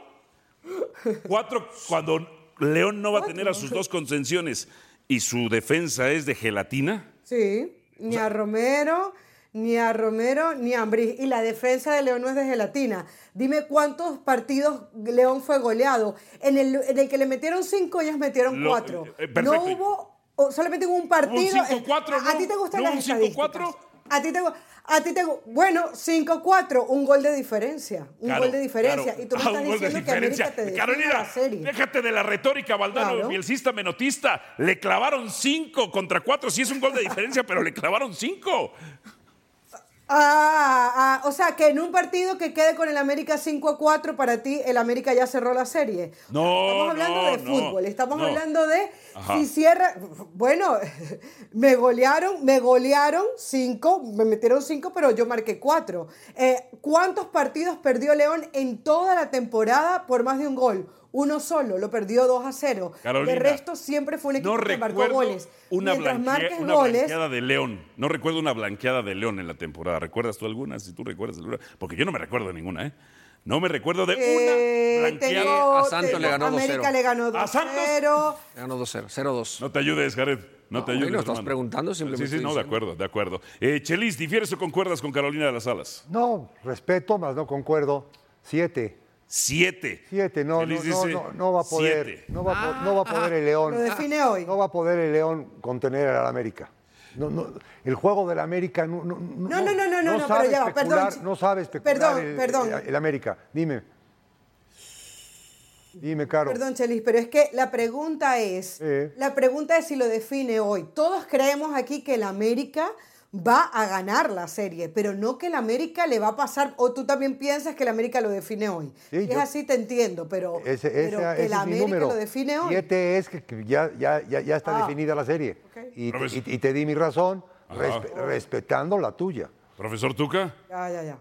Cuatro cuando León no va a tener a sus dos contenciones y su defensa es de gelatina. Sí, ni a Romero, ni a Romero, ni a Ambriz. Y la defensa de León no es de gelatina. Dime cuántos partidos León fue goleado. En el, en el que le metieron cinco, ellos metieron Lo- cuatro. eh, perfecto. no hubo, o solamente hubo un partido. ¿Hubo un 5-4, a, ti te gustan ¿No las un estadísticas. 5-4? A ti te a ti te bueno, 5-4, un gol de diferencia. Un Claro, gol de diferencia. claro. Y tú me Ah, estás diciendo que América te Carolina, la serie. déjate de la retórica, Valdano, Claro. bielcista, menotista. Le clavaron cinco contra cuatro. Sí es un gol de diferencia, pero le clavaron cinco. Ah, ah, o sea, que en un partido que quede con el América 5 a 4, para ti el América ya cerró la serie. No, Estamos hablando no, de no, fútbol, estamos no. hablando de Ajá. si cierra. Bueno, me golearon, me golearon 5, me metieron 5, pero yo marqué 4. ¿Cuántos partidos perdió León en toda la temporada por más de un gol? Uno solo, lo perdió 2 a 0. Carolina, de resto, siempre fue un equipo No que marcó goles. una, Mientras blanquea- una goles, blanqueada de León. No recuerdo una blanqueada de León en la temporada. ¿Recuerdas tú alguna? Si tú recuerdas alguna. Porque yo no me recuerdo de ninguna, ¿eh? No me recuerdo de Eh, una blanqueada. tengo- A Santos le ganó 2-0. América le ganó 2-0. Ganó 2-0, 0-2. No te ayudes, Jared. No, te No, ayudes. no, estás hermano. preguntando, simplemente Sí, sí, no, de diciendo. acuerdo, de acuerdo. Eh, Chelis, ¿difieres o concuerdas con Carolina de las Alas? No, respeto, más no concuerdo. Siete. Siete. Siete, no, no, no, dice no, no va a poder. siete. No va, no va a poder el León. Lo define hoy. No va a poder el León contener al América. No, no, el juego del América no, no, No, no, no, no, no, no, sabe pero ya va, especular, perdón. no sabe especular Perdón, el, perdón. el- el América. Dime. Dime, Caro. Perdón, Chelis, pero es que la pregunta es, Eh. la pregunta es si lo define hoy. Todos creemos aquí que el América va a ganar la serie, pero no que el América le va a pasar, o tú también piensas que el América lo define hoy. Sí, es yo- así, te entiendo, pero, Ese, pero ese- que ese el América número. lo define hoy. Siete es que, ya, ya, ya, ya está Ah. definida la serie. Y, Profesor. y- y te di mi razón, respetando la tuya. Profesor Tuca. Ya, ya, ya.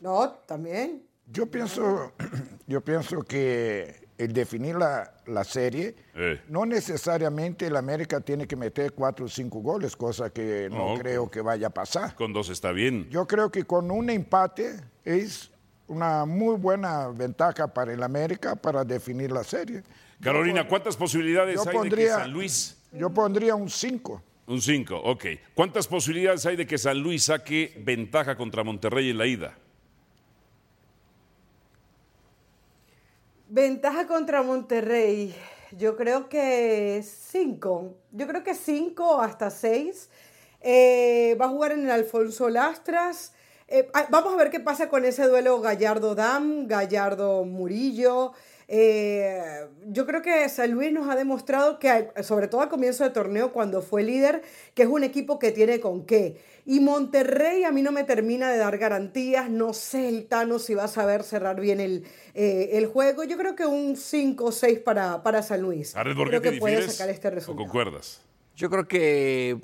No, también. Yo pienso, yo pienso que el definir la, la serie, Eh. no necesariamente el América tiene que meter cuatro o cinco goles, cosa que no, No, creo que vaya a pasar. Con dos está bien. Yo creo que con un empate es una muy buena ventaja para el América para definir la serie. Carolina, ¿cuántas posibilidades Yo hay de que pondría, San Luis... yo pondría un 5. Un 5, ok. ¿Cuántas posibilidades hay de que San Luis saque ventaja contra Monterrey en la ida? Ventaja contra Monterrey. Yo creo que cinco. Yo creo que cinco hasta seis. Eh, va a jugar en el Alfonso Lastras. Eh, ah, vamos a ver qué pasa con ese duelo Gallardo-Dam, Gallardo-Murillo. Eh, yo creo que San Luis nos ha demostrado que, sobre todo al comienzo de torneo, cuando fue líder, que es un equipo que tiene con qué. Y Monterrey a mí no me termina de dar garantías. No sé el Tano si va a saber cerrar bien el, eh, el juego. Yo creo que un 5 o 6 para, para San Luis. Jared, ¿por creo qué te que puede sacar este o resultado. concuerdas? Yo creo que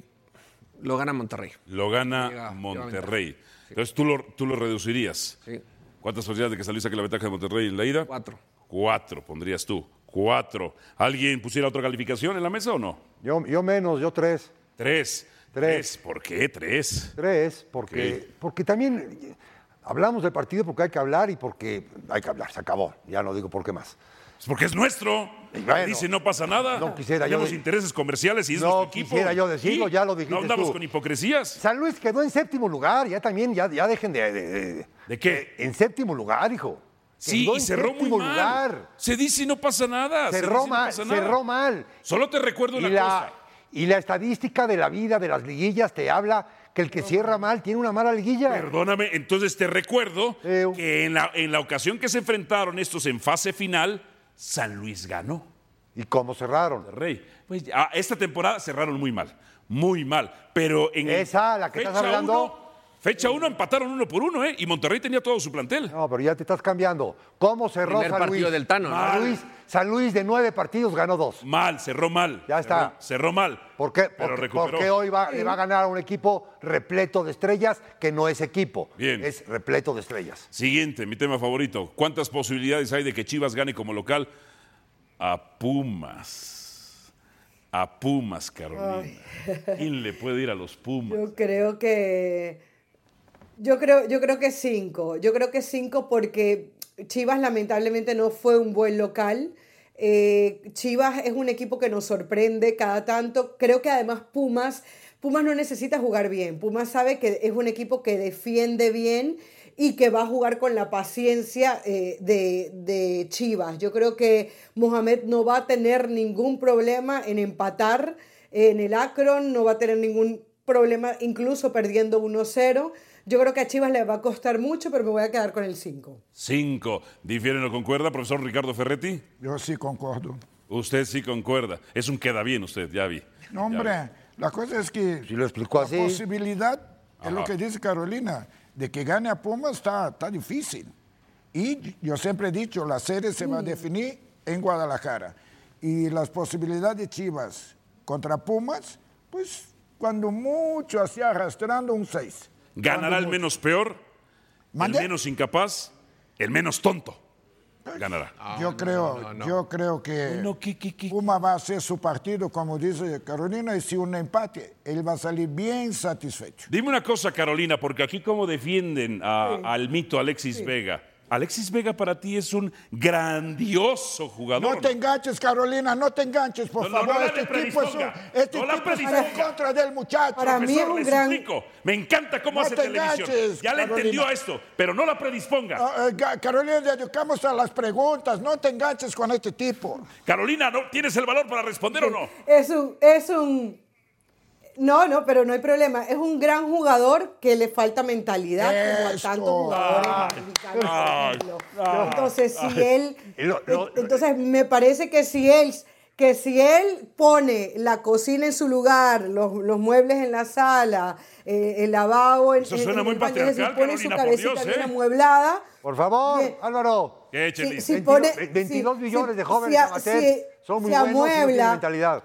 lo gana Monterrey. Lo gana Llega- Monterrey. Entonces tú lo, tú lo reducirías. Sí. ¿Cuántas posibilidades de que San Luis saque la ventaja de Monterrey en la ida? Cuatro. Cuatro, pondrías tú. Cuatro. ¿Alguien pusiera otra calificación en la mesa o no? Yo, yo menos, yo tres. Tres. Tres. ¿Por qué tres? Tres, porque, porque también Hablamos del partido porque hay que hablar y porque hay que hablar, se acabó. Ya no digo por qué más. Es porque es nuestro. bueno, Dice, no pasa nada. no quisiera yo Tenemos de- intereses comerciales y es No nuestro equipo. quisiera yo decirlo, ya lo dijiste No andamos tú. con hipocresías. San Luis quedó en séptimo lugar, ya también, ya, ya dejen de, de, ¿De qué? En séptimo lugar, hijo. Sí, y cerró muy mal. lugar. Se dice y no pasa nada. Cerró no mal, nada. cerró mal. Solo te recuerdo una la, cosa. y la estadística de la vida, de las liguillas, te habla que el que cierra mal tiene una mala liguilla. Perdóname, entonces te recuerdo que en la, en la ocasión que se enfrentaron estos en fase final, San Luis ganó. ¿Y cómo cerraron? Rey. Pues, ah, esta temporada cerraron muy mal, muy mal. Pero en Esa, la que estás hablando. uno- fecha uno empataron uno por uno, ¿eh? Y Monterrey tenía todo su plantel. No, pero ya te estás cambiando. ¿Cómo cerró Primer San partido Luis? del Tano, ¿no? San Luis, San Luis de nueve partidos ganó dos. Mal, cerró mal. Ya está. Cerró, cerró mal. ¿Por qué? Pero Porque, recuperó. porque hoy va, le va a ganar a un equipo repleto de estrellas que no es equipo. Bien. Es repleto de estrellas. Siguiente, mi tema favorito. ¿Cuántas posibilidades hay de que Chivas gane como local? A Pumas. A Pumas, Carolina. ¿Quién le puede ir a los Pumas? Yo creo que. Yo creo, yo creo que cinco. Yo creo que cinco porque Chivas lamentablemente no fue un buen local. Eh, Chivas es un equipo que nos sorprende cada tanto. Creo que además Pumas, Pumas no necesita jugar bien. Pumas sabe que es un equipo que defiende bien y que va a jugar con la paciencia eh, de, de Chivas. Yo creo que Mohamed no va a tener ningún problema en empatar en el Akron, no va a tener ningún problema incluso perdiendo 1-0. Yo creo que a Chivas le va a costar mucho, pero me voy a quedar con el 5. Cinco. ¿Difieren o concuerda, profesor Ricardo Ferretti? Yo sí concordo. Usted sí concuerda. Es un queda bien usted, ya vi. No, hombre, la cosa es que Si lo explicó la así. posibilidad, es lo Ajá. que dice Carolina, de que gane a Pumas está, está difícil. Y yo siempre he dicho, la serie se va a definir en Guadalajara. Y las posibilidades de Chivas contra Pumas, pues cuando mucho, así arrastrando un 6. ¿Ganará el menos peor? ¿Mande? ¿El menos incapaz? ¿El menos tonto? Ganará. yo creo, yo creo que Puma va a hacer su partido, como dice Carolina, y si un empate, él va a salir bien satisfecho. Dime una cosa, Carolina, porque aquí cómo defienden a- al mito Alexis Vega. Alexis Vega para ti es un grandioso jugador. No te enganches, Carolina, no te enganches, por No, favor. no este tipo es, un, este tipo es en predisponga. contra del muchacho. Para mí es Profesor, un le gran- suplico. Me encanta cómo No hace te televisión. enganches, ya le Carolina. entendió a esto, pero no la predisponga. Ah, eh, Carolina, dedicamos a las preguntas, no te enganches con este tipo. Carolina, ¿no tienes el valor para responder o no? Es un, es un. No, no, pero no hay problema. Es un gran jugador que le falta mentalidad, como a tantos jugadores Ay, mexicanos, por ay, Entonces, si ay. él. Lo- lo- entonces, me parece que si él. Que si él pone la cocina en su lugar, los, los muebles en la sala, eh, el lavabo en, Eso en- suena en muy el patriarcal, pone su por cabecita Dios, bien ¿eh? amueblada, Por favor. Álvaro. ¿Qué, Si- si 22, pone- 22 si- millones si- de jóvenes si a- amateurs si- son muy si buenos y no tienen amuebla- mentalidad.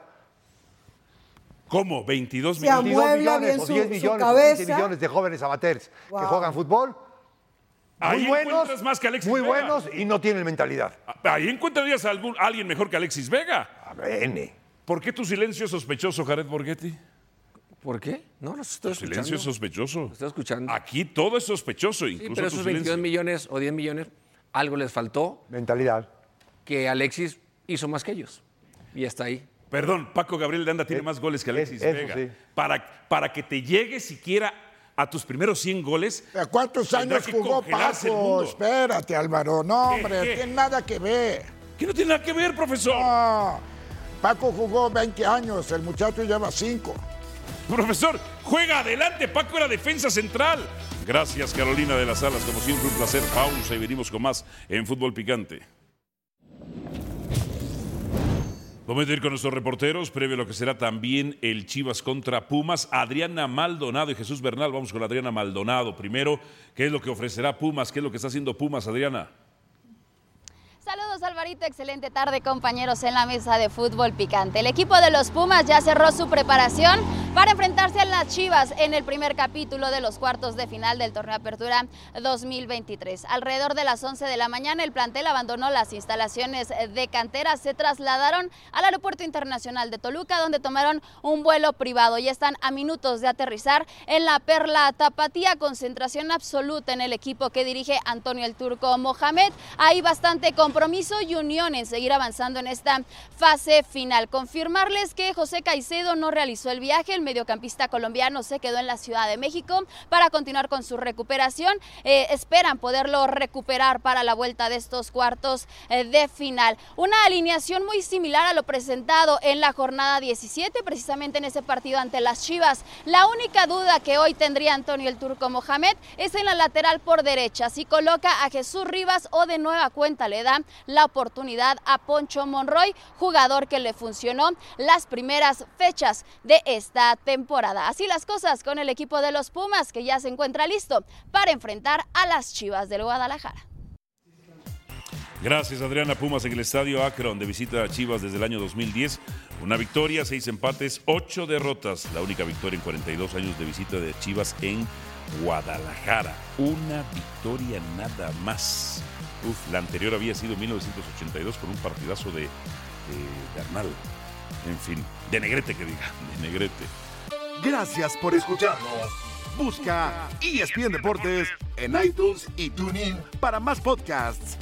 ¿Cómo? ¿22 Si millones? amuebla 22 millones bien o su- 10 su millones o 15 cabeza. millones de jóvenes amateurs que juegan fútbol. Ahí muy buenos, más que Alexis muy Vega. buenos y no tienen mentalidad. Ahí encontrarías a algún, alguien mejor que Alexis Vega. A ver. ¿Por qué tu silencio es sospechoso, Jared Borghetti? ¿Por qué? No, los estoy Tu silencio escuchando. es sospechoso. Los estoy escuchando. Aquí todo es sospechoso, Sí, incluso pero tu esos silencio. 22 millones o 10 millones, algo les faltó Mentalidad. que Alexis hizo más que ellos. Y está ahí. Perdón, Paco Gabriel de Anda tiene más goles que Alexis eso Vega. sí. Para, para que te llegue siquiera a tus primeros 100 goles. ¿A ¿Cuántos años jugó Paco? Espérate, Álvaro. No, ¿Qué, hombre, qué? tiene nada que ver. ¿Qué no tiene nada que ver, profesor? No, Paco jugó 20 años, el muchacho lleva 5. Profesor, juega adelante. Paco era defensa central. Gracias, Carolina de las Alas. Como siempre, un placer. Pausa y venimos con más en Fútbol Picante. Vamos a ir con nuestros reporteros, previo a lo que será también el Chivas contra Pumas. Adriana Maldonado y Jesús Bernal. Vamos con Adriana Maldonado. Primero, ¿qué es lo que ofrecerá Pumas? ¿Qué es lo que está haciendo Pumas, Adriana? Saludos Alvarito, excelente tarde compañeros en la mesa de fútbol picante. El equipo de los Pumas ya cerró su preparación para enfrentarse a las Chivas en el primer capítulo de los cuartos de final del torneo Apertura 2023. Alrededor de las 11 de la mañana el plantel abandonó las instalaciones de cantera, se trasladaron al Aeropuerto Internacional de Toluca donde tomaron un vuelo privado y están a minutos de aterrizar en la Perla Tapatía, concentración absoluta en el equipo que dirige Antonio el Turco Mohamed. Hay bastante compromiso y unión en seguir avanzando en esta fase final. Confirmarles que José Caicedo no realizó el viaje, el mediocampista colombiano se quedó en la Ciudad de México para continuar con su recuperación. Eh, esperan poderlo recuperar para la vuelta de estos cuartos eh, de final. Una alineación muy similar a lo presentado en la jornada 17, precisamente en ese partido ante las Chivas. La única duda que hoy tendría Antonio el Turco Mohamed es en la lateral por derecha. Si coloca a Jesús Rivas o de nueva cuenta le da la oportunidad a Poncho Monroy, jugador que le funcionó las primeras fechas de esta temporada. Así las cosas con el equipo de los Pumas que ya se encuentra listo para enfrentar a las Chivas del Guadalajara. Gracias Adriana Pumas en el estadio Akron de visita a Chivas desde el año 2010. Una victoria, seis empates, ocho derrotas. La única victoria en 42 años de visita de Chivas en Guadalajara. Una victoria nada más. Uf, la anterior había sido 1982 con un partidazo de, de, Arnal. En fin, de Negrete que diga, de Negrete. Gracias por escucharnos. Busca ESPN Deportes en iTunes y TuneIn para más podcasts.